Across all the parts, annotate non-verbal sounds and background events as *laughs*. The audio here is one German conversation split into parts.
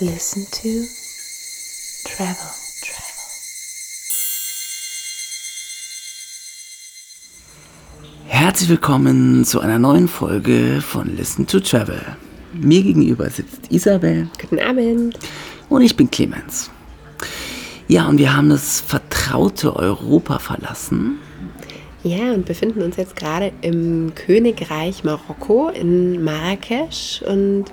Listen to Travel. Herzlich willkommen zu einer neuen Folge von Listen to Travel. Mir gegenüber sitzt Isabel Guten Abend. und ich bin Clemens. Ja, und wir haben das vertraute Europa verlassen. Ja, und befinden uns jetzt gerade im Königreich Marokko in Marrakesch und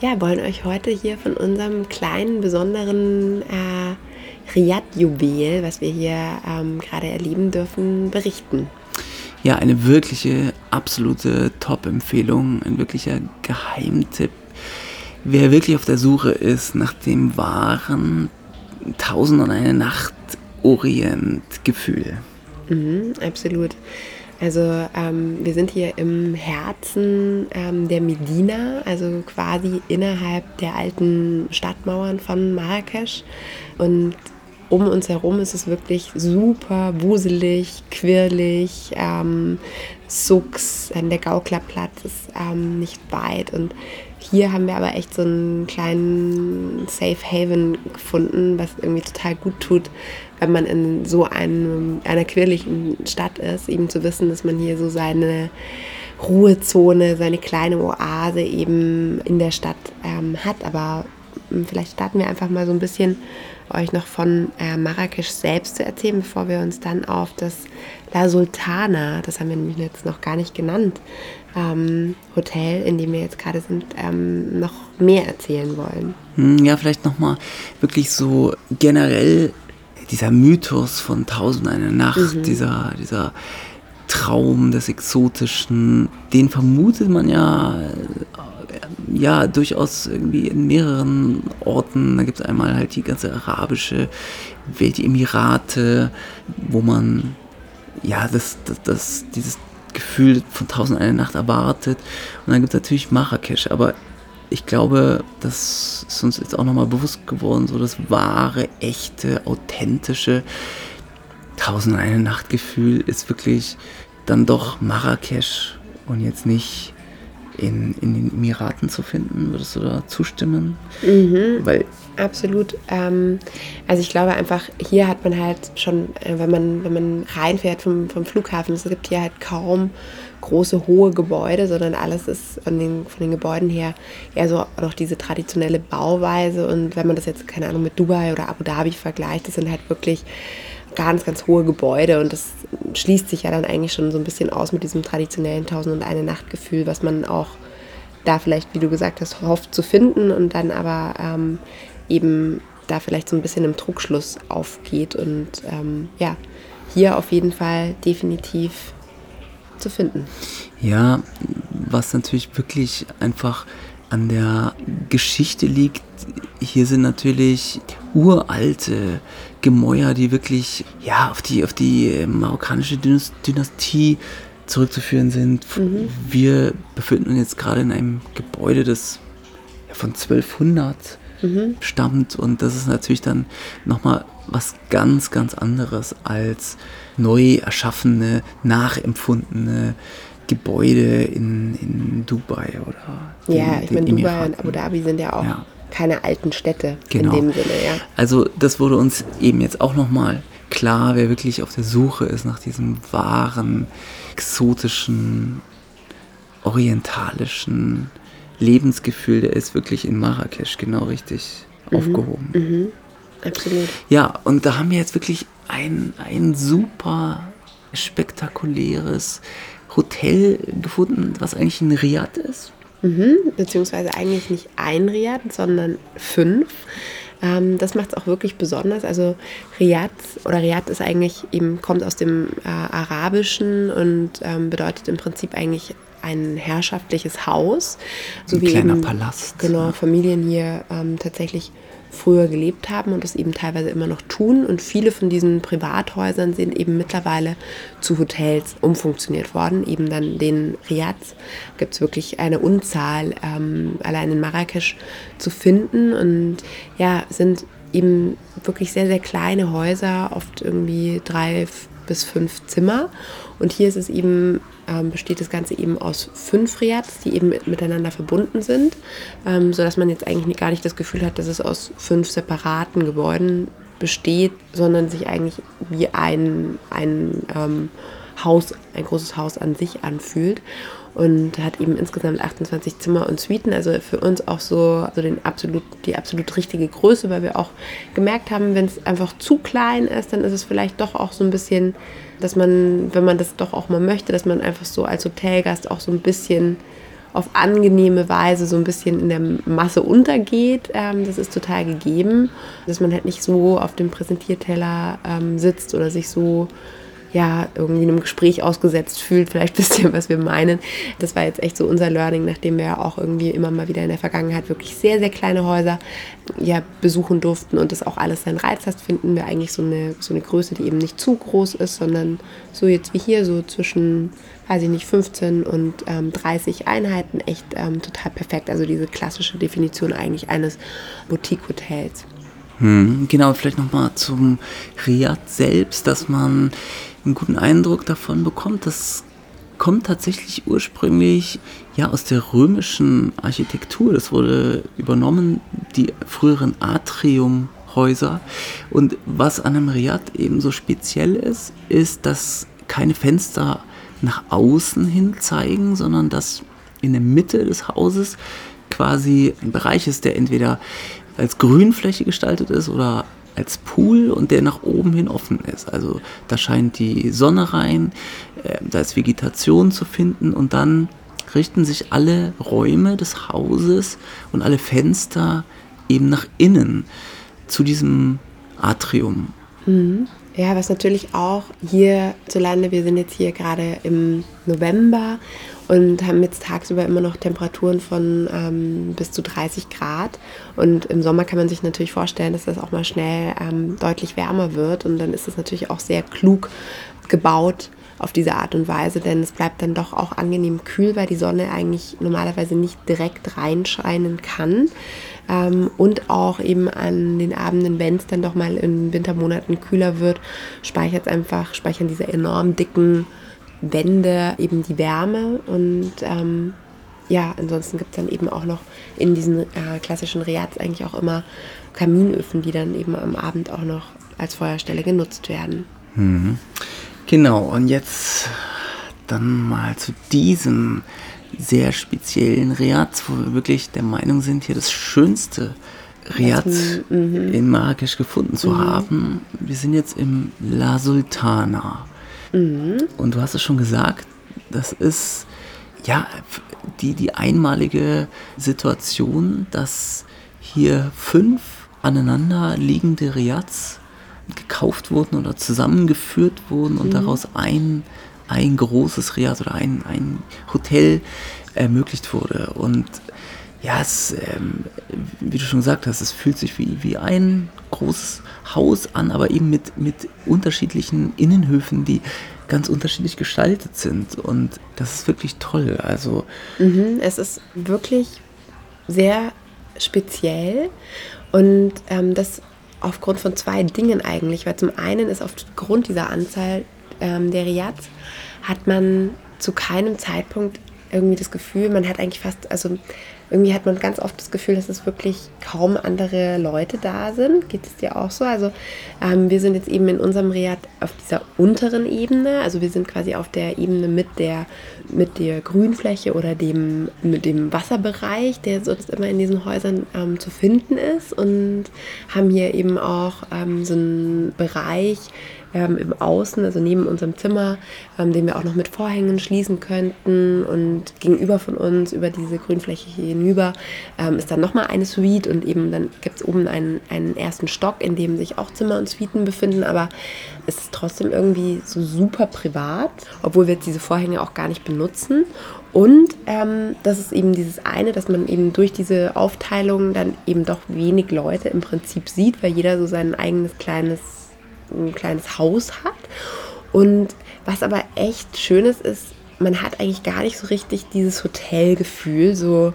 ja, wollen euch heute hier von unserem kleinen, besonderen äh, Riyadh-Juwel, was wir hier ähm, gerade erleben dürfen, berichten. Ja, eine wirkliche, absolute Top-Empfehlung, ein wirklicher Geheimtipp. Wer wirklich auf der Suche ist nach dem wahren Tausend und eine Nacht Orient-Gefühl. Mhm, absolut. Also ähm, wir sind hier im Herzen ähm, der Medina, also quasi innerhalb der alten Stadtmauern von Marrakesch. Und um uns herum ist es wirklich super wuselig, quirlig, ähm, Sucks, der Gauklerplatz ist ähm, nicht weit und hier haben wir aber echt so einen kleinen Safe Haven gefunden, was irgendwie total gut tut, wenn man in so einem, einer quirligen Stadt ist, eben zu wissen, dass man hier so seine Ruhezone, seine kleine Oase eben in der Stadt ähm, hat. Aber ähm, vielleicht starten wir einfach mal so ein bisschen euch noch von äh, Marrakesch selbst zu erzählen, bevor wir uns dann auf das La Sultana, das haben wir nämlich jetzt noch gar nicht genannt, ähm, Hotel, in dem wir jetzt gerade sind, ähm, noch mehr erzählen wollen. Hm, Ja, vielleicht nochmal wirklich so generell dieser Mythos von Tausend eine Nacht, dieser, dieser Traum des Exotischen, den vermutet man ja, äh, ja durchaus irgendwie in mehreren Orten. Da gibt es einmal halt die ganze arabische Welt, die Emirate, wo man ja das, das, das, dieses Gefühl von Tausend eine Nacht erwartet. Und dann gibt es natürlich Marrakesch, aber ich glaube, das ist uns jetzt auch nochmal bewusst geworden, so das wahre, echte, authentische Tausend eine Nacht Gefühl ist wirklich dann doch Marrakesch und jetzt nicht in, in den Emiraten zu finden. Würdest du da zustimmen? Weil Absolut. Ähm, also ich glaube einfach, hier hat man halt schon, äh, wenn man, wenn man reinfährt vom, vom Flughafen, es gibt hier halt kaum große, hohe Gebäude, sondern alles ist von den, von den Gebäuden her eher so noch diese traditionelle Bauweise. Und wenn man das jetzt, keine Ahnung, mit Dubai oder Abu Dhabi vergleicht, das sind halt wirklich ganz, ganz hohe Gebäude und das schließt sich ja dann eigentlich schon so ein bisschen aus mit diesem traditionellen Tausend und eine Nacht Gefühl, was man auch da vielleicht, wie du gesagt hast, hofft zu finden und dann aber ähm, eben da vielleicht so ein bisschen im Trugschluss aufgeht und ähm, ja, hier auf jeden Fall definitiv zu finden. Ja, was natürlich wirklich einfach an der Geschichte liegt, hier sind natürlich uralte Gemäuer, die wirklich ja, auf, die, auf die äh, marokkanische Dynast- Dynastie zurückzuführen sind. Wir befinden uns jetzt gerade in einem Gebäude, das von 1200 stammt und das ist natürlich dann nochmal was ganz, ganz anderes als neu erschaffene, nachempfundene Gebäude in, in Dubai oder den- Ja, ich meine, Dubai und Abu Dhabi sind ja auch Ja. keine alten Städte Genau. in dem Sinne, ja. Also das wurde uns eben jetzt auch nochmal klar, wer wirklich auf der Suche ist nach diesem wahren, exotischen, orientalischen Lebensgefühl, der ist wirklich in Marrakesch genau richtig aufgehoben. Absolut. Ja, und da haben wir jetzt wirklich ein, ein super spektakuläres Hotel gefunden, was eigentlich ein Riad ist. Mhm, beziehungsweise eigentlich nicht ein Riyadh, sondern fünf. Ähm, das macht es auch wirklich besonders. Also Riyadh oder Riyadh ist eigentlich eben, kommt aus dem äh, Arabischen und ähm, bedeutet im Prinzip eigentlich ein herrschaftliches Haus. So Ein wie kleiner eben, Palast, Genau. Familien hier ähm, tatsächlich früher gelebt haben und das eben teilweise immer noch tun. Und viele von diesen Privathäusern sind eben mittlerweile zu Hotels umfunktioniert worden. Eben dann den Riads gibt es wirklich eine Unzahl ähm, allein in Marrakesch zu finden und ja, sind eben wirklich sehr, sehr kleine Häuser, oft irgendwie drei bis fünf Zimmer. Und hier ist es eben ähm, besteht das Ganze eben aus fünf Riads, die eben miteinander verbunden sind, ähm, sodass man jetzt eigentlich gar nicht das Gefühl hat, dass es aus fünf separaten Gebäuden besteht, sondern sich eigentlich wie ein, ein ähm, Haus, ein großes Haus an sich anfühlt und hat eben insgesamt 28 Zimmer und Suiten. Also für uns auch so, so den absolut, die absolut richtige Größe, weil wir auch gemerkt haben, wenn es einfach zu klein ist, dann ist es vielleicht doch auch so ein bisschen, dass man, wenn man das doch auch mal möchte, dass man einfach so als Hotelgast auch so ein bisschen auf angenehme Weise so ein bisschen in der Masse untergeht. Ähm, das ist total gegeben, dass man halt nicht so auf dem Präsentierteller ähm, sitzt oder sich so ja, irgendwie einem Gespräch ausgesetzt fühlt. Vielleicht *laughs* wisst ihr, was wir meinen. Das war jetzt echt so unser Learning, nachdem wir auch irgendwie immer mal wieder in der Vergangenheit wirklich sehr, sehr kleine Häuser ja, besuchen durften und das auch alles seinen Reiz hat, finden wir eigentlich so eine, so eine Größe, die eben nicht zu groß ist, sondern so jetzt wie hier, so zwischen, weiß ich nicht, 15 und ähm, 30 Einheiten echt ähm, total perfekt. Also diese klassische Definition eigentlich eines Boutique-Hotels. Hm, genau, vielleicht nochmal zum Riad selbst, dass man einen guten Eindruck davon bekommt. Das kommt tatsächlich ursprünglich ja aus der römischen Architektur. Das wurde übernommen, die früheren Atriumhäuser. Und was an einem Riad eben so speziell ist, ist, dass keine Fenster nach außen hin zeigen, sondern dass in der Mitte des Hauses quasi ein Bereich ist, der entweder als Grünfläche gestaltet ist oder als Pool und der nach oben hin offen ist. Also da scheint die Sonne rein, äh, da ist Vegetation zu finden und dann richten sich alle Räume des Hauses und alle Fenster eben nach innen zu diesem Atrium. Mhm. Ja, was natürlich auch hierzulande, wir sind jetzt hier gerade im November und haben jetzt tagsüber immer noch Temperaturen von ähm, bis zu 30 Grad. Und im Sommer kann man sich natürlich vorstellen, dass das auch mal schnell ähm, deutlich wärmer wird. Und dann ist es natürlich auch sehr klug gebaut auf diese Art und Weise, denn es bleibt dann doch auch angenehm kühl, weil die Sonne eigentlich normalerweise nicht direkt reinscheinen kann. Ähm, und auch eben an den Abenden, wenn es dann doch mal in Wintermonaten kühler wird, speichert einfach, speichern diese enorm dicken Wände eben die Wärme und ähm, ja, ansonsten gibt es dann eben auch noch in diesen äh, klassischen Riads eigentlich auch immer Kaminöfen, die dann eben am Abend auch noch als Feuerstelle genutzt werden. Mhm. Genau, und jetzt dann mal zu diesem sehr speziellen Riad, wo wir wirklich der Meinung sind, hier das schönste Riad mhm. in Marrakesch gefunden zu mhm. haben. Wir sind jetzt im La Sultana. Mhm. Und du hast es schon gesagt, das ist ja die, die einmalige Situation, dass hier fünf aneinander liegende Riads gekauft wurden oder zusammengeführt wurden und mhm. daraus ein, ein großes Riad oder ein, ein Hotel ermöglicht wurde. Und ja, es, ähm, wie du schon gesagt hast, es fühlt sich wie, wie ein großes Haus an, aber eben mit, mit unterschiedlichen Innenhöfen, die ganz unterschiedlich gestaltet sind. Und das ist wirklich toll. Also mhm, es ist wirklich sehr speziell und ähm, das aufgrund von zwei Dingen eigentlich. Weil zum einen ist aufgrund dieser Anzahl ähm, der Riads hat man zu keinem Zeitpunkt irgendwie das Gefühl, man hat eigentlich fast, also irgendwie hat man ganz oft das Gefühl, dass es wirklich kaum andere Leute da sind. Geht es dir auch so? Also ähm, wir sind jetzt eben in unserem Riad auf dieser unteren Ebene. Also wir sind quasi auf der Ebene mit der, mit der Grünfläche oder dem, mit dem Wasserbereich, der sonst immer in diesen Häusern ähm, zu finden ist. Und haben hier eben auch ähm, so einen Bereich, ähm, im Außen, also neben unserem Zimmer, ähm, den wir auch noch mit Vorhängen schließen könnten. Und gegenüber von uns, über diese Grünfläche hier hinüber, ähm, ist dann nochmal eine Suite und eben dann gibt es oben einen, einen ersten Stock, in dem sich auch Zimmer und Suiten befinden. Aber es ist trotzdem irgendwie so super privat, obwohl wir jetzt diese Vorhänge auch gar nicht benutzen. Und ähm, das ist eben dieses eine, dass man eben durch diese Aufteilung dann eben doch wenig Leute im Prinzip sieht, weil jeder so sein eigenes kleines ein kleines Haus hat. Und was aber echt schön ist, man hat eigentlich gar nicht so richtig dieses Hotelgefühl, so,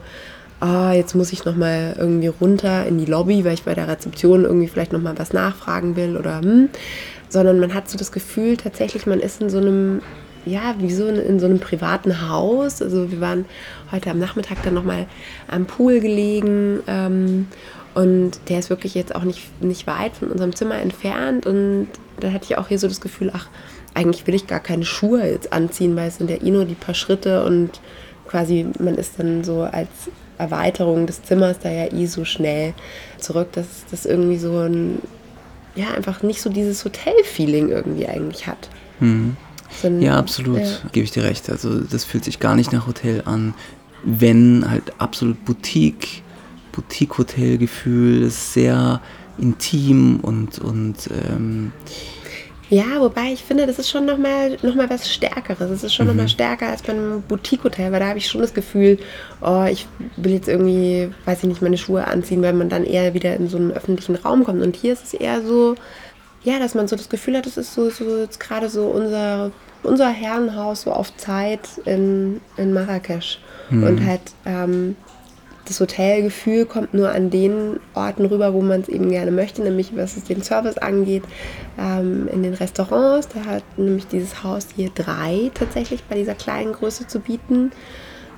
ah, jetzt muss ich nochmal irgendwie runter in die Lobby, weil ich bei der Rezeption irgendwie vielleicht nochmal was nachfragen will oder hm, sondern man hat so das Gefühl, tatsächlich, man ist in so einem ja, wie so in, in so einem privaten Haus. Also wir waren heute am Nachmittag dann nochmal am Pool gelegen. Ähm, und der ist wirklich jetzt auch nicht, nicht weit von unserem Zimmer entfernt. Und da hatte ich auch hier so das Gefühl, ach, eigentlich will ich gar keine Schuhe jetzt anziehen, weil es sind ja eh nur die paar Schritte und quasi man ist dann so als Erweiterung des Zimmers da ja eh so schnell zurück, dass das irgendwie so ein, ja, einfach nicht so dieses Hotel-Feeling irgendwie eigentlich hat. Mhm. So ein, ja, absolut, ja. gebe ich dir recht. Also das fühlt sich gar nicht nach Hotel an, wenn halt absolut Boutique, Boutique-Hotel-Gefühl, ist sehr intim und, und ähm, ja, wobei ich finde, das ist schon nochmal noch mal was Stärkeres. Es ist schon mhm. nochmal stärker als bei einem Boutique-Hotel, weil da habe ich schon das Gefühl, oh, ich will jetzt irgendwie, weiß ich nicht, meine Schuhe anziehen, weil man dann eher wieder in so einen öffentlichen Raum kommt. Und hier ist es eher so, ja, dass man so das Gefühl hat, das ist so, so jetzt gerade so unser, unser Herrenhaus so auf Zeit in, in Marrakesch. Mhm. Und halt, ähm, das Hotelgefühl kommt nur an den Orten rüber, wo man es eben gerne möchte, nämlich was es den Service angeht, ähm, in den Restaurants. Da hat nämlich dieses Haus hier drei tatsächlich bei dieser kleinen Größe zu bieten,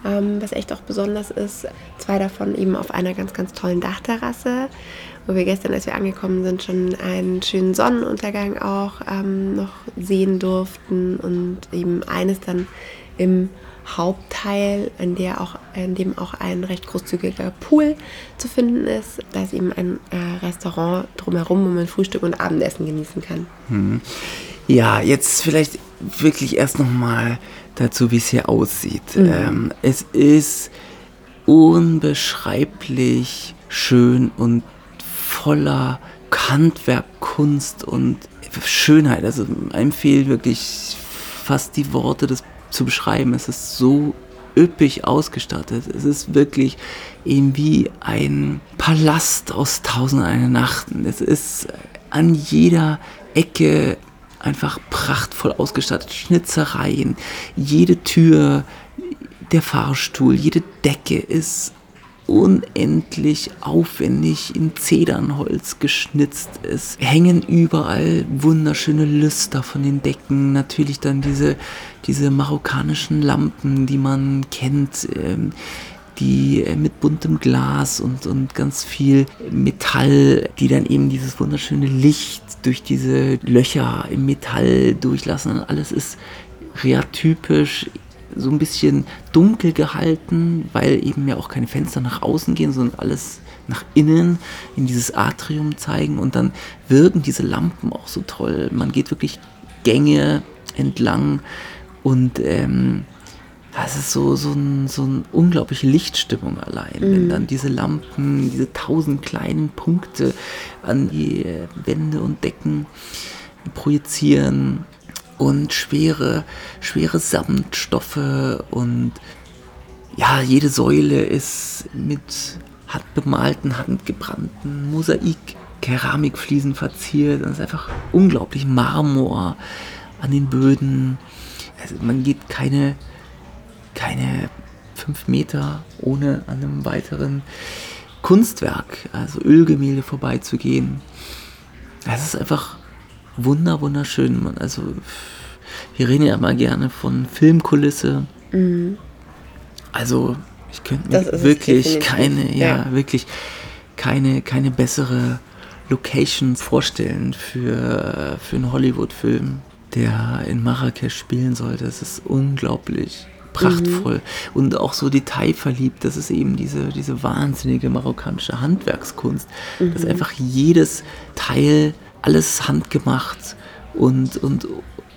ähm, was echt auch besonders ist. Zwei davon eben auf einer ganz, ganz tollen Dachterrasse, wo wir gestern, als wir angekommen sind, schon einen schönen Sonnenuntergang auch ähm, noch sehen durften und eben eines dann im Hauptteil, in, der auch, in dem auch ein recht großzügiger Pool zu finden ist. Da ist eben ein äh, Restaurant drumherum, wo man Frühstück und Abendessen genießen kann. Hm. Ja, jetzt vielleicht wirklich erst nochmal dazu, wie es hier aussieht. Mhm. Ähm, es ist unbeschreiblich schön und voller Handwerk, Kunst und Schönheit. Also einem fehlen wirklich fast die Worte des zu beschreiben. Es ist so üppig ausgestattet. Es ist wirklich eben wie ein Palast aus Tausend eine Nachten. Es ist an jeder Ecke einfach prachtvoll ausgestattet. Schnitzereien, jede Tür, der Fahrstuhl, jede Decke ist unendlich aufwendig in Zedernholz geschnitzt ist. Hängen überall wunderschöne Lüster von den Decken. Natürlich dann diese, diese marokkanischen Lampen, die man kennt. Ähm, die äh, mit buntem Glas und, und ganz viel Metall, die dann eben dieses wunderschöne Licht durch diese Löcher im Metall durchlassen. Alles ist reatypisch so ein bisschen dunkel gehalten, weil eben ja auch keine Fenster nach außen gehen, sondern alles nach innen in dieses Atrium zeigen und dann wirken diese Lampen auch so toll. Man geht wirklich Gänge entlang und ähm, das ist so, so, ein, so eine unglaubliche Lichtstimmung allein, mhm. wenn dann diese Lampen, diese tausend kleinen Punkte an die Wände und Decken projizieren und schwere, schwere Samtstoffe und ja, jede Säule ist mit handbemalten, handgebrannten Mosaik, Keramikfliesen verziert. Das ist einfach unglaublich Marmor an den Böden. Also man geht keine, keine fünf Meter ohne an einem weiteren Kunstwerk, also Ölgemälde vorbeizugehen. Das ist einfach wunder, wunderschön. Also wir reden ja immer gerne von Filmkulisse. Mhm. Also ich könnte mir wirklich keine, ja, ja, wirklich keine, keine bessere Location vorstellen für, für einen Hollywood-Film, der in Marrakesch spielen sollte. Es ist unglaublich prachtvoll mhm. und auch so detailverliebt. Das ist eben diese, diese wahnsinnige marokkanische Handwerkskunst, mhm. dass einfach jedes Teil alles handgemacht und, und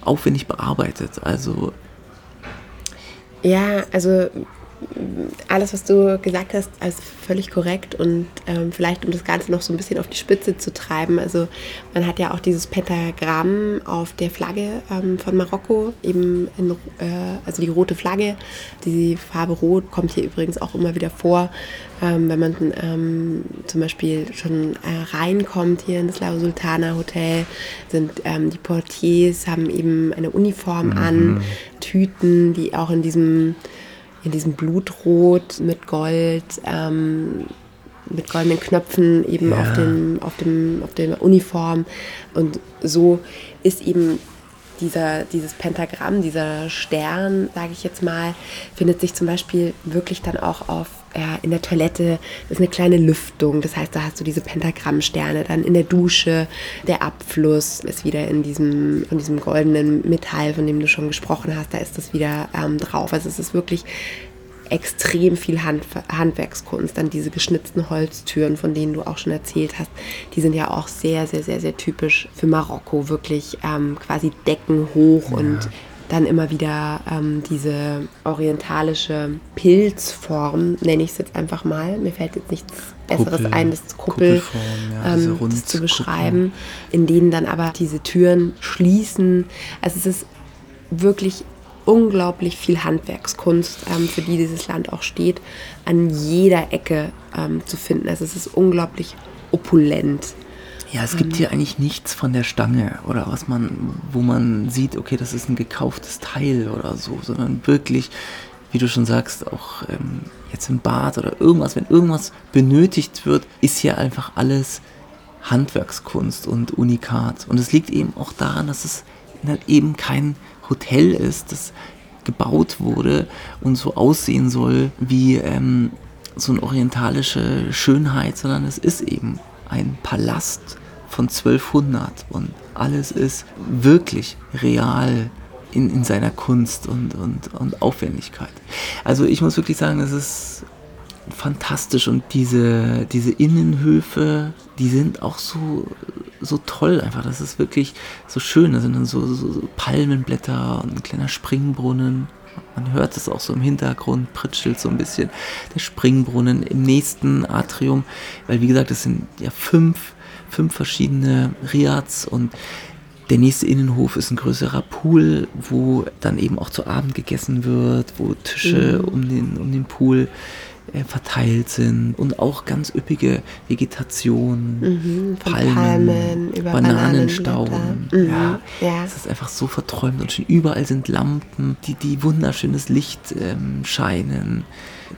aufwendig bearbeitet. Also ja, also alles, was du gesagt hast, ist völlig korrekt und ähm, vielleicht um das Ganze noch so ein bisschen auf die Spitze zu treiben. Also man hat ja auch dieses Pentagramm auf der Flagge ähm, von Marokko, eben in, äh, also die rote Flagge. Die Farbe Rot kommt hier übrigens auch immer wieder vor, ähm, wenn man ähm, zum Beispiel schon äh, reinkommt hier in das La Sultana Hotel, sind ähm, die Portiers haben eben eine Uniform mhm. an, Tüten, die auch in diesem in diesem Blutrot mit Gold, ähm, mit goldenen Knöpfen eben ja. auf, dem, auf, dem, auf der Uniform. Und so ist eben dieser, dieses Pentagramm, dieser Stern, sage ich jetzt mal, findet sich zum Beispiel wirklich dann auch auf ja, in der Toilette ist eine kleine Lüftung, das heißt, da hast du diese Pentagrammsterne. Dann in der Dusche der Abfluss ist wieder in diesem, von diesem goldenen Metall, von dem du schon gesprochen hast, da ist das wieder ähm, drauf. Also es ist wirklich extrem viel Hand, Handwerkskunst. Dann diese geschnitzten Holztüren, von denen du auch schon erzählt hast, die sind ja auch sehr, sehr, sehr, sehr typisch für Marokko. Wirklich ähm, quasi Decken hoch ja. und dann immer wieder ähm, diese orientalische Pilzform, nenne ich es jetzt einfach mal. Mir fällt jetzt nichts Besseres Kuppel, ein, das Kuppel ja, ähm, das zu beschreiben, in denen dann aber diese Türen schließen. Also es ist wirklich unglaublich viel Handwerkskunst, ähm, für die dieses Land auch steht, an jeder Ecke ähm, zu finden. Also es ist unglaublich opulent. Ja, es gibt hier eigentlich nichts von der Stange oder was man, wo man sieht, okay, das ist ein gekauftes Teil oder so, sondern wirklich, wie du schon sagst, auch ähm, jetzt im Bad oder irgendwas, wenn irgendwas benötigt wird, ist hier einfach alles Handwerkskunst und Unikat. Und es liegt eben auch daran, dass es eben kein Hotel ist, das gebaut wurde und so aussehen soll wie ähm, so eine orientalische Schönheit, sondern es ist eben ein Palast von 1200 und alles ist wirklich real in, in seiner Kunst und, und, und Aufwendigkeit. Also ich muss wirklich sagen, es ist fantastisch und diese, diese Innenhöfe, die sind auch so, so toll einfach. Das ist wirklich so schön. Da sind dann so, so, so Palmenblätter und ein kleiner Springbrunnen. Man hört es auch so im Hintergrund, pritschelt so ein bisschen der Springbrunnen im nächsten Atrium, weil wie gesagt, es sind ja fünf, fünf verschiedene Riads und der nächste Innenhof ist ein größerer Pool, wo dann eben auch zu Abend gegessen wird, wo Tische mhm. um, den, um den Pool verteilt sind und auch ganz üppige Vegetation, mhm, Palmen, Palmen Bananenstauden. Mhm, ja, ja. Es ist einfach so verträumt und schön. Überall sind Lampen, die, die wunderschönes Licht ähm, scheinen.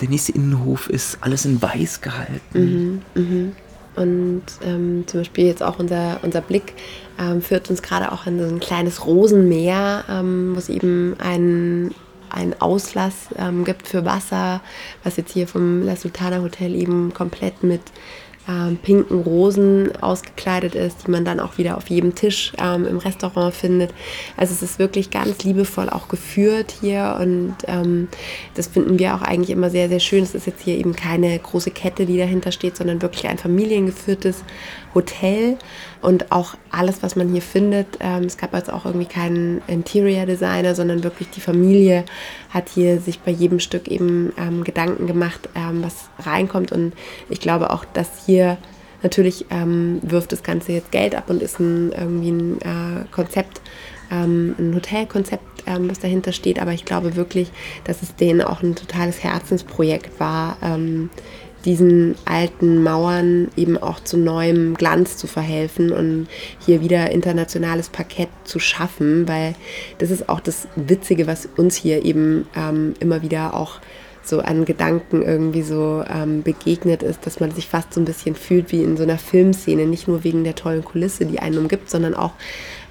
Der nächste Innenhof ist alles in weiß gehalten. Mhm, mh. Und ähm, zum Beispiel jetzt auch unser, unser Blick ähm, führt uns gerade auch in so ein kleines Rosenmeer, ähm, wo es eben ein einen Auslass ähm, gibt für Wasser, was jetzt hier vom La Sultana Hotel eben komplett mit ähm, pinken Rosen ausgekleidet ist, die man dann auch wieder auf jedem Tisch ähm, im Restaurant findet. Also es ist wirklich ganz liebevoll auch geführt hier und ähm, das finden wir auch eigentlich immer sehr, sehr schön. Es ist jetzt hier eben keine große Kette, die dahinter steht, sondern wirklich ein familiengeführtes Hotel und auch alles, was man hier findet. Ähm, es gab jetzt auch irgendwie keinen Interior Designer, sondern wirklich die Familie hat hier sich bei jedem Stück eben ähm, Gedanken gemacht, ähm, was reinkommt. Und ich glaube auch, dass hier natürlich ähm, wirft das Ganze jetzt Geld ab und ist ein, irgendwie ein äh, Konzept, ähm, ein Hotelkonzept, ähm, was dahinter steht. Aber ich glaube wirklich, dass es denen auch ein totales Herzensprojekt war diesen alten Mauern eben auch zu neuem Glanz zu verhelfen und hier wieder internationales Parkett zu schaffen, weil das ist auch das Witzige, was uns hier eben ähm, immer wieder auch so an Gedanken irgendwie so ähm, begegnet ist, dass man sich fast so ein bisschen fühlt wie in so einer Filmszene, nicht nur wegen der tollen Kulisse, die einen umgibt, sondern auch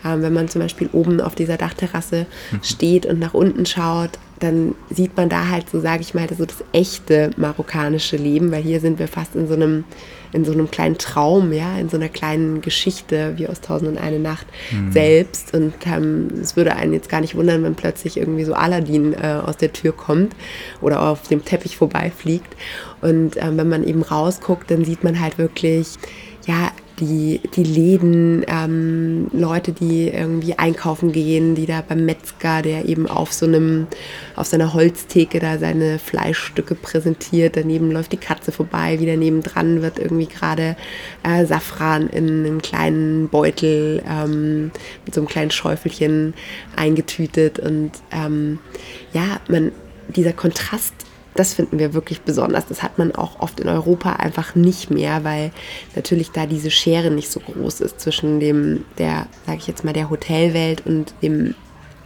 ähm, wenn man zum Beispiel oben auf dieser Dachterrasse mhm. steht und nach unten schaut, dann sieht man da halt so, sage ich mal, so das echte marokkanische Leben, weil hier sind wir fast in so einem, in so einem kleinen Traum, ja, in so einer kleinen Geschichte wie aus Tausend und eine Nacht mhm. selbst. Und ähm, es würde einen jetzt gar nicht wundern, wenn plötzlich irgendwie so Aladdin äh, aus der Tür kommt oder auf dem Teppich vorbeifliegt. Und ähm, wenn man eben rausguckt, dann sieht man halt wirklich, ja, die, die Läden, ähm, Leute, die irgendwie einkaufen gehen, die da beim Metzger, der eben auf so einem, auf seiner Holztheke da seine Fleischstücke präsentiert. Daneben läuft die Katze vorbei, wieder nebendran wird irgendwie gerade äh, Safran in einen kleinen Beutel ähm, mit so einem kleinen Schäufelchen eingetütet. Und ähm, ja, man, dieser Kontrast das finden wir wirklich besonders. Das hat man auch oft in Europa einfach nicht mehr, weil natürlich da diese Schere nicht so groß ist zwischen dem, der, sage ich jetzt mal, der Hotelwelt und dem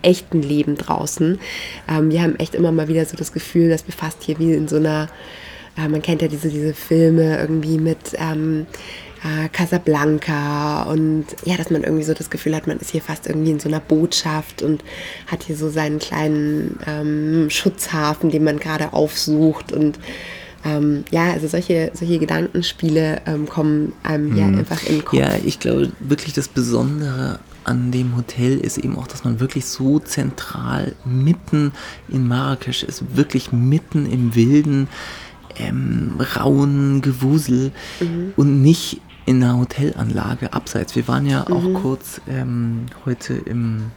echten Leben draußen. Ähm, wir haben echt immer mal wieder so das Gefühl, dass wir fast hier wie in so einer, äh, man kennt ja diese, diese Filme irgendwie mit, ähm, äh, Casablanca und ja, dass man irgendwie so das Gefühl hat, man ist hier fast irgendwie in so einer Botschaft und hat hier so seinen kleinen ähm, Schutzhafen, den man gerade aufsucht und ähm, ja, also solche, solche Gedankenspiele ähm, kommen einem ja mhm. einfach in den Kopf. Ja, ich glaube wirklich das Besondere an dem Hotel ist eben auch, dass man wirklich so zentral mitten in Marrakesch ist, wirklich mitten im wilden, ähm, rauen Gewusel mhm. und nicht in einer Hotelanlage abseits. Wir waren ja auch mhm. kurz ähm, heute im,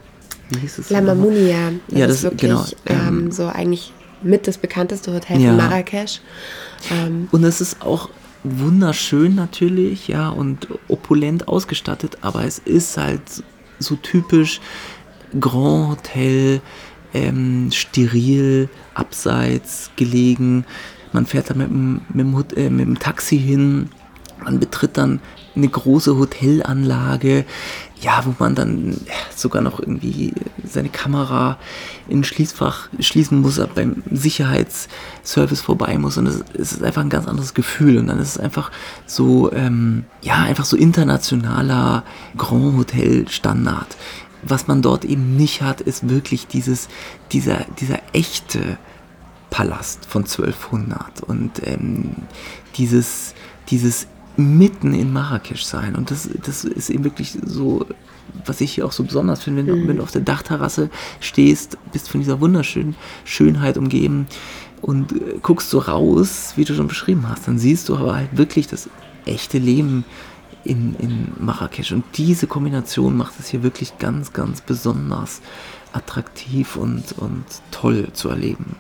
wie hieß es? La Mamunia. Das ja, das ist wirklich genau, ähm, so eigentlich mit das bekannteste Hotel ja. von Marrakesch. Ähm, und es ist auch wunderschön natürlich, ja, und opulent ausgestattet, aber es ist halt so typisch Grand Hotel, ähm, steril, abseits gelegen. Man fährt da mit dem, mit, dem, äh, mit dem Taxi hin, man betritt dann eine große Hotelanlage, ja, wo man dann sogar noch irgendwie seine Kamera in Schließfach schließen muss, beim Sicherheitsservice vorbei muss. Und es, ist einfach ein ganz anderes Gefühl. Und dann ist es einfach so, ähm, ja, einfach so internationaler Grand Hotel Standard. Was man dort eben nicht hat, ist wirklich dieses, dieser, dieser echte Palast von 1200 und ähm, dieses, dieses mitten in Marrakesch sein. Und das, das ist eben wirklich so, was ich hier auch so besonders finde, wenn, mhm. wenn du auf der Dachterrasse stehst, bist von dieser wunderschönen Schönheit umgeben und äh, guckst so raus, wie du schon beschrieben hast, dann siehst du aber halt wirklich das echte Leben in, in Marrakesch. Und diese Kombination macht es hier wirklich ganz, ganz besonders attraktiv und, und toll zu erleben.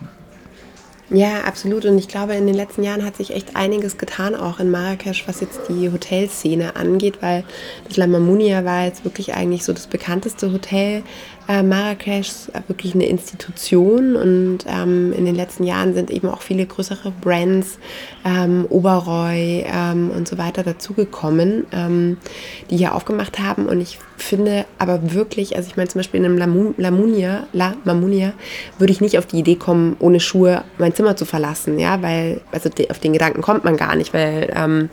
Ja, absolut. Und ich glaube, in den letzten Jahren hat sich echt einiges getan, auch in Marrakesch, was jetzt die Hotelszene angeht, weil das La Mamounia war jetzt wirklich eigentlich so das bekannteste Hotel äh, Marrakesch wirklich eine Institution und ähm, in den letzten Jahren sind eben auch viele größere Brands, ähm, Oberoi ähm, und so weiter dazugekommen, ähm, die hier aufgemacht haben und ich finde aber wirklich, also ich meine zum Beispiel in einem Lamunia, La Mamunia, würde ich nicht auf die Idee kommen, ohne Schuhe mein Zimmer zu verlassen, ja, weil, also auf den Gedanken kommt man gar nicht, weil ähm,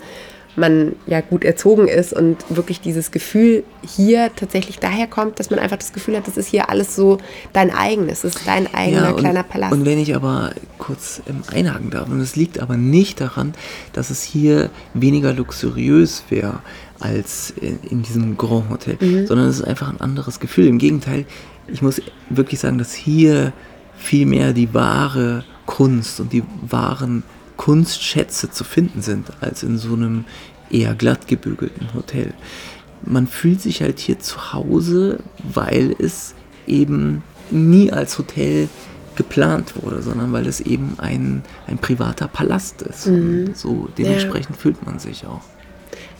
man ja gut erzogen ist und wirklich dieses Gefühl hier tatsächlich daher kommt, dass man einfach das Gefühl hat, das ist hier alles so dein eigenes, das ist dein eigener ja, und, kleiner Palast. Und wenn ich aber kurz ähm, einhaken darf, und es liegt aber nicht daran, dass es hier weniger luxuriös wäre als in, in diesem Grand Hotel, mhm. sondern es ist einfach ein anderes Gefühl. Im Gegenteil, ich muss wirklich sagen, dass hier viel mehr die wahre Kunst und die wahren Kunstschätze zu finden sind, als in so einem eher glatt gebügelten Hotel. Man fühlt sich halt hier zu Hause, weil es eben nie als Hotel geplant wurde, sondern weil es eben ein, ein privater Palast ist. Mhm. So dementsprechend ja. fühlt man sich auch.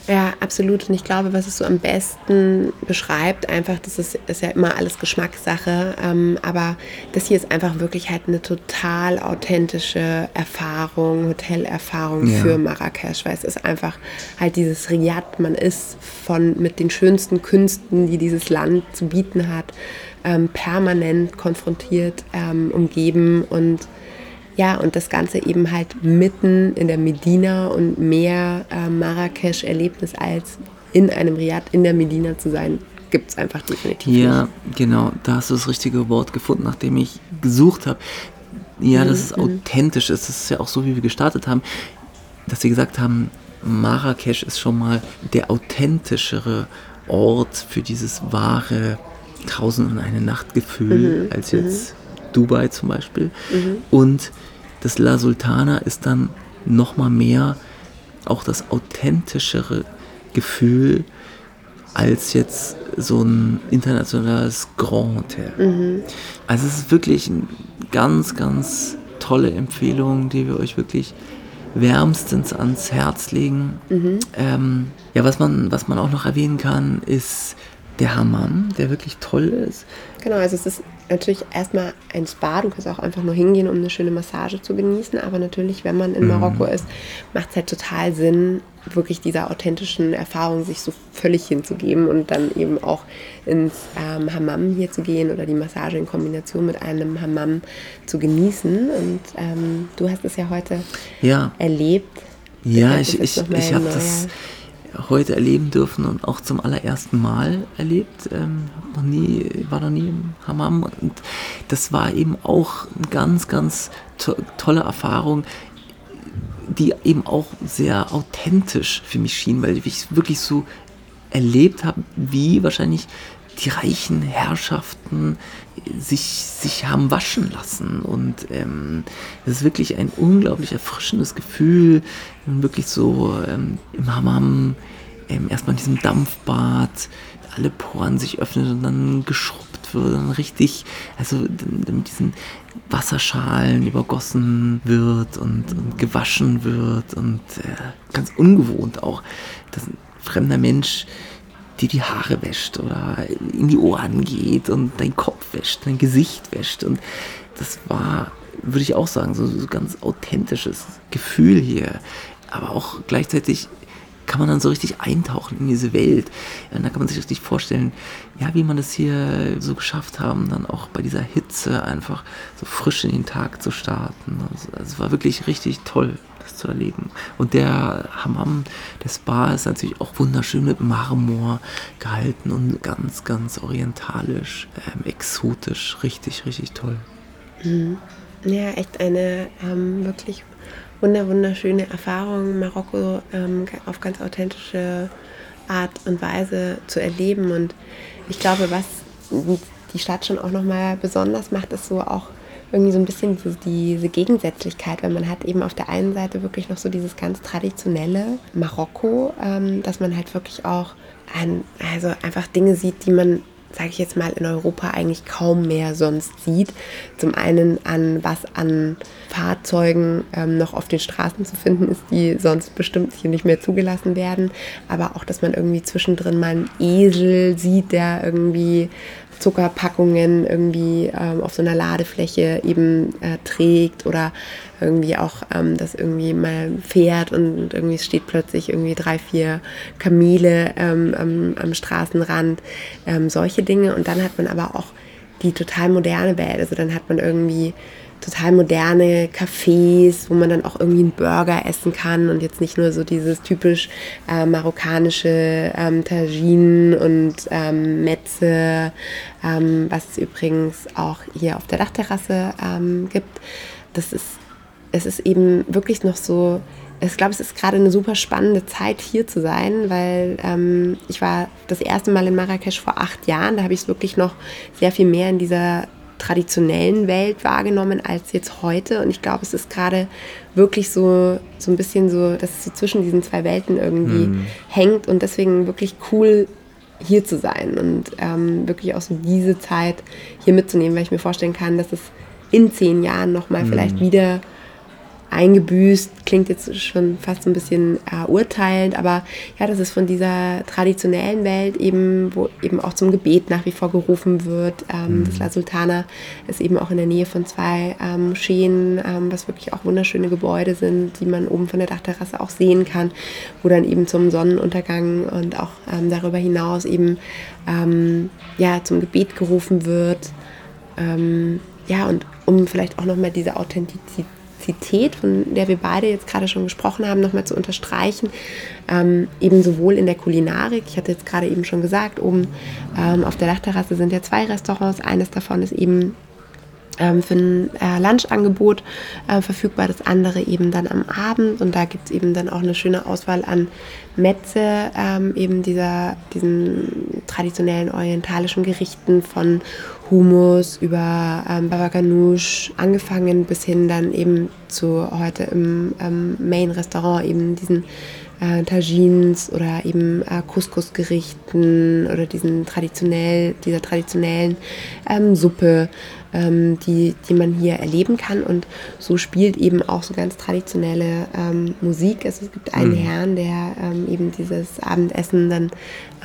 Ja, absolut. Und ich glaube, was es so am besten beschreibt, einfach, das ist, ist ja immer alles Geschmackssache, ähm, aber das hier ist einfach wirklich halt eine total authentische Erfahrung, Hotelerfahrung ja. für Marrakesch, weil es ist einfach halt dieses Riyadh, man ist von mit den schönsten Künsten, die dieses Land zu bieten hat, ähm, permanent konfrontiert, ähm, umgeben und ja, und das Ganze eben halt mitten in der Medina und mehr äh, Marrakesch-Erlebnis als in einem Riad in der Medina zu sein, gibt es einfach definitiv. Ja, nicht. genau, da hast du das richtige Wort gefunden, nachdem ich gesucht habe. Ja, mhm. dass es authentisch ist. Das ist ja auch so, wie wir gestartet haben, dass wir gesagt haben, Marrakesch ist schon mal der authentischere Ort für dieses wahre Tausend und eine Nachtgefühl mhm. als jetzt mhm. Dubai zum Beispiel. Mhm. Und das La Sultana ist dann nochmal mehr auch das authentischere Gefühl als jetzt so ein internationales Grand Hotel. Mhm. Also es ist wirklich eine ganz, ganz tolle Empfehlung, die wir euch wirklich wärmstens ans Herz legen. Mhm. Ähm, ja, was man, was man auch noch erwähnen kann, ist der Hammam, der wirklich toll ist. Genau, also es ist natürlich erstmal ein Spa. Du kannst auch einfach nur hingehen, um eine schöne Massage zu genießen. Aber natürlich, wenn man in mhm. Marokko ist, macht es halt total Sinn, wirklich dieser authentischen Erfahrung sich so völlig hinzugeben und dann eben auch ins ähm, Hammam hier zu gehen oder die Massage in Kombination mit einem Hammam zu genießen. Und ähm, du hast es ja heute ja. erlebt. Ja, ich, ich, ich habe das heute erleben dürfen und auch zum allerersten Mal erlebt. Ähm, noch nie, war noch nie im Hammam und das war eben auch eine ganz, ganz to tolle Erfahrung, die eben auch sehr authentisch für mich schien, weil ich wirklich so erlebt habe, wie wahrscheinlich die reichen Herrschaften sich, sich haben waschen lassen. Und ähm, es ist wirklich ein unglaublich erfrischendes Gefühl, wirklich so ähm, im Hammam, ähm, erstmal in diesem Dampfbad, alle Poren sich öffnen und dann geschrubbt wird, dann richtig, also mit diesen Wasserschalen übergossen wird und, und gewaschen wird und äh, ganz ungewohnt auch, dass ein fremder Mensch dir die Haare wäscht oder in die Ohren geht und dein Kopf wäscht, dein Gesicht wäscht. Und das war, würde ich auch sagen, so, so ganz authentisches Gefühl hier. Aber auch gleichzeitig kann man dann so richtig eintauchen in diese Welt. Und da kann man sich richtig vorstellen, ja, wie man das hier so geschafft haben, dann auch bei dieser Hitze einfach so frisch in den Tag zu starten. Also, es war wirklich richtig toll zu erleben. Und der Hammam, der Spa ist natürlich auch wunderschön mit Marmor gehalten und ganz, ganz orientalisch, ähm, exotisch, richtig, richtig toll. Mhm. Ja, echt eine ähm, wirklich wunder, wunderschöne Erfahrung, Marokko ähm, auf ganz authentische Art und Weise zu erleben. Und ich glaube, was die Stadt schon auch nochmal besonders macht, ist so auch irgendwie so ein bisschen diese, diese Gegensätzlichkeit, weil man hat eben auf der einen Seite wirklich noch so dieses ganz traditionelle Marokko, ähm, dass man halt wirklich auch ein, also einfach Dinge sieht, die man sage ich jetzt mal, in Europa eigentlich kaum mehr sonst sieht. Zum einen an was an Fahrzeugen ähm, noch auf den Straßen zu finden ist, die sonst bestimmt hier nicht mehr zugelassen werden. Aber auch, dass man irgendwie zwischendrin mal einen Esel sieht, der irgendwie Zuckerpackungen irgendwie ähm, auf so einer Ladefläche eben äh, trägt oder irgendwie auch ähm, das irgendwie mal fährt und irgendwie steht plötzlich irgendwie drei, vier Kamele ähm, am, am, Straßenrand, ähm, solche Dinge. Und dann hat man aber auch die total moderne Welt. Also dann hat man irgendwie total moderne Cafés, wo man dann auch irgendwie einen Burger essen kann und jetzt nicht nur so dieses typisch äh, marokkanische ähm, Tagine und ähm, Metze, ähm, was es übrigens auch hier auf der Dachterrasse ähm, gibt. Das ist, es ist eben wirklich noch so, ich glaube, es ist gerade eine super spannende Zeit hier zu sein, weil ähm, ich war das erste Mal in Marrakesch vor acht Jahren. Da habe ich es wirklich noch sehr viel mehr in dieser traditionellen Welt wahrgenommen als jetzt heute. Und ich glaube, es ist gerade wirklich so, so ein bisschen so, dass es so zwischen diesen zwei Welten irgendwie mhm. hängt und deswegen wirklich cool hier zu sein und ähm, wirklich auch so diese Zeit hier mitzunehmen, weil ich mir vorstellen kann, dass es in zehn Jahren nochmal mhm. vielleicht wieder eingebüßt, klingt jetzt schon fast ein bisschen äh, urteilend, aber ja, das ist von dieser traditionellen Welt eben, wo eben auch zum Gebet nach wie vor gerufen wird. Ähm, mhm. Das La Sultana ist eben auch in der Nähe von zwei ähm, Moscheen, ähm, was wirklich auch wunderschöne Gebäude sind, die man oben von der Dachterrasse auch sehen kann, wo dann eben zum Sonnenuntergang und auch ähm, darüber hinaus eben ähm, ja, zum Gebet gerufen wird. Ähm, ja, und um vielleicht auch nochmal diese Authentizität Komplexität, von der wir beide jetzt gerade schon gesprochen haben, nochmal zu unterstreichen. Ähm, eben sowohl in der Kulinarik, ich hatte jetzt gerade eben schon gesagt, oben ähm, auf der Dachterrasse sind ja zwei Restaurants. Eines davon ist eben ähm, für ein äh, Lunchangebot äh, verfügbar, das andere eben dann am Abend und da gibt es eben dann auch eine schöne Auswahl an Metze, ähm, eben dieser, diesen traditionellen orientalischen Gerichten von Hummus über ähm, Baba Ganoush angefangen bis hin dann eben zu heute im ähm, Main-Restaurant eben diesen äh, Tagines oder eben äh, Couscous-Gerichten oder diesen traditionell, dieser traditionellen ähm, Suppe, ähm, die, die man hier erleben kann. Und so spielt eben auch so ganz traditionelle ähm, Musik. Also es gibt einen mhm. Herrn, der ähm, eben dieses Abendessen dann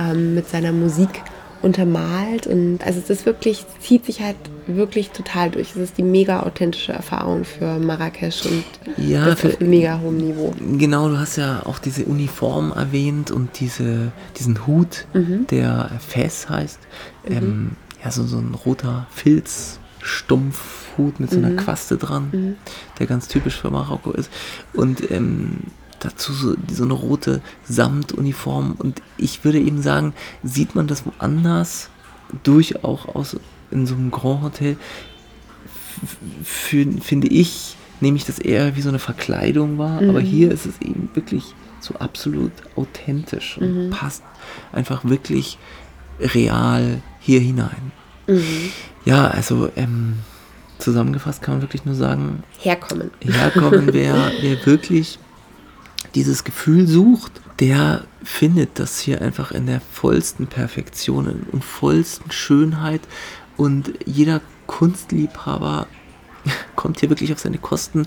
ähm, mit seiner Musik untermalt und also es ist wirklich, zieht sich halt wirklich total durch. Es ist die mega authentische Erfahrung für Marrakesch und ja, das für, mega hohem Niveau. Genau, du hast ja auch diese Uniform erwähnt und diese, diesen Hut, mhm. der Fes heißt. Mhm. Ähm, ja, so, so ein roter Filz, Stumpfhut mit so einer mhm. Quaste dran, mhm. der ganz typisch für Marokko ist. Und ähm, dazu so, so eine rote Samtuniform. Und ich würde eben sagen, sieht man das woanders, durchaus in so einem Grand Hotel, finde ich, nehme ich das eher wie so eine Verkleidung wahr. Mhm. Aber hier ist es eben wirklich so absolut authentisch und mhm. passt einfach wirklich real hier hinein. Mhm. Ja, also ähm, zusammengefasst kann man wirklich nur sagen, herkommen. Herkommen, *laughs* wer, wer wirklich dieses Gefühl sucht, der findet das hier einfach in der vollsten Perfektion und vollsten Schönheit und jeder Kunstliebhaber *laughs* kommt hier wirklich auf seine Kosten.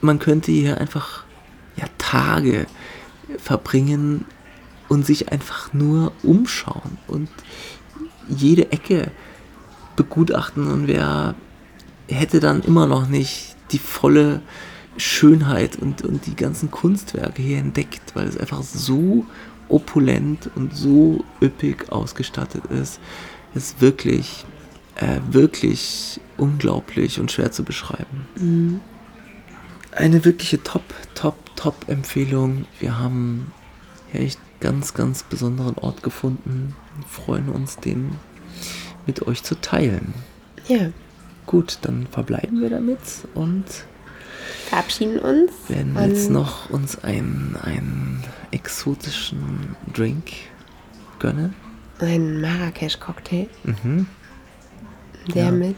Man könnte hier einfach ja, Tage verbringen und sich einfach nur umschauen und jede Ecke begutachten und wer hätte dann immer noch nicht die volle Schönheit und, und die ganzen Kunstwerke hier entdeckt, weil es einfach so opulent und so üppig ausgestattet ist. Es ist wirklich, äh, wirklich unglaublich und schwer zu beschreiben. Mhm. Eine wirkliche Top, Top, Top-Empfehlung. Wir haben hier echt ganz, ganz besonderen Ort gefunden. Wir freuen uns, den mit euch zu teilen. Ja. Gut, dann verbleiben wir damit und verabschieden uns. Werden jetzt noch uns einen, einen exotischen Drink gönnen. Einen Marrakesch-Cocktail. Mhm. Der ja. mit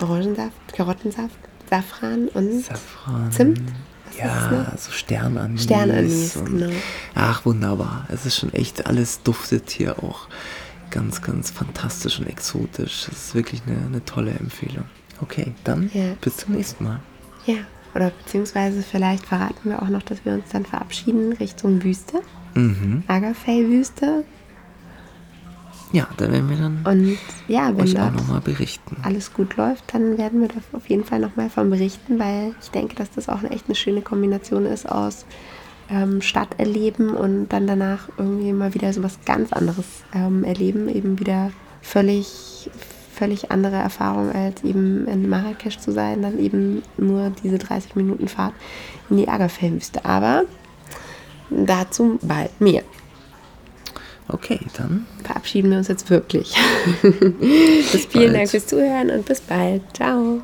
Orangensaft, Karottensaft, Safran und Safran. Zimt. Was ja, so Sternanis. Sternanis, genau. Ach, wunderbar. Es ist schon echt, alles duftet hier auch ganz, ganz fantastisch und exotisch. Das ist wirklich eine, eine tolle Empfehlung. Okay, dann ja. bis zum nächsten Mal. Ja, oder beziehungsweise vielleicht verraten wir auch noch, dass wir uns dann verabschieden Richtung Wüste. Mhm. Agafay-Wüste. Ja, da werden wir dann und ja, wenn euch auch nochmal berichten. Alles gut läuft, dann werden wir da auf jeden Fall nochmal von berichten, weil ich denke, dass das auch eine echt eine schöne Kombination ist aus ähm, Stadt erleben und dann danach irgendwie mal wieder so was ganz anderes ähm, erleben, eben wieder völlig, völlig andere Erfahrung als eben in Marrakesch zu sein, dann eben nur diese 30 Minuten Fahrt in die Agafell-Wüste. Aber dazu bald mehr. Okay, dann verabschieden wir uns jetzt wirklich. *laughs* bis vielen. Dank fürs Zuhören und bis bald. Ciao.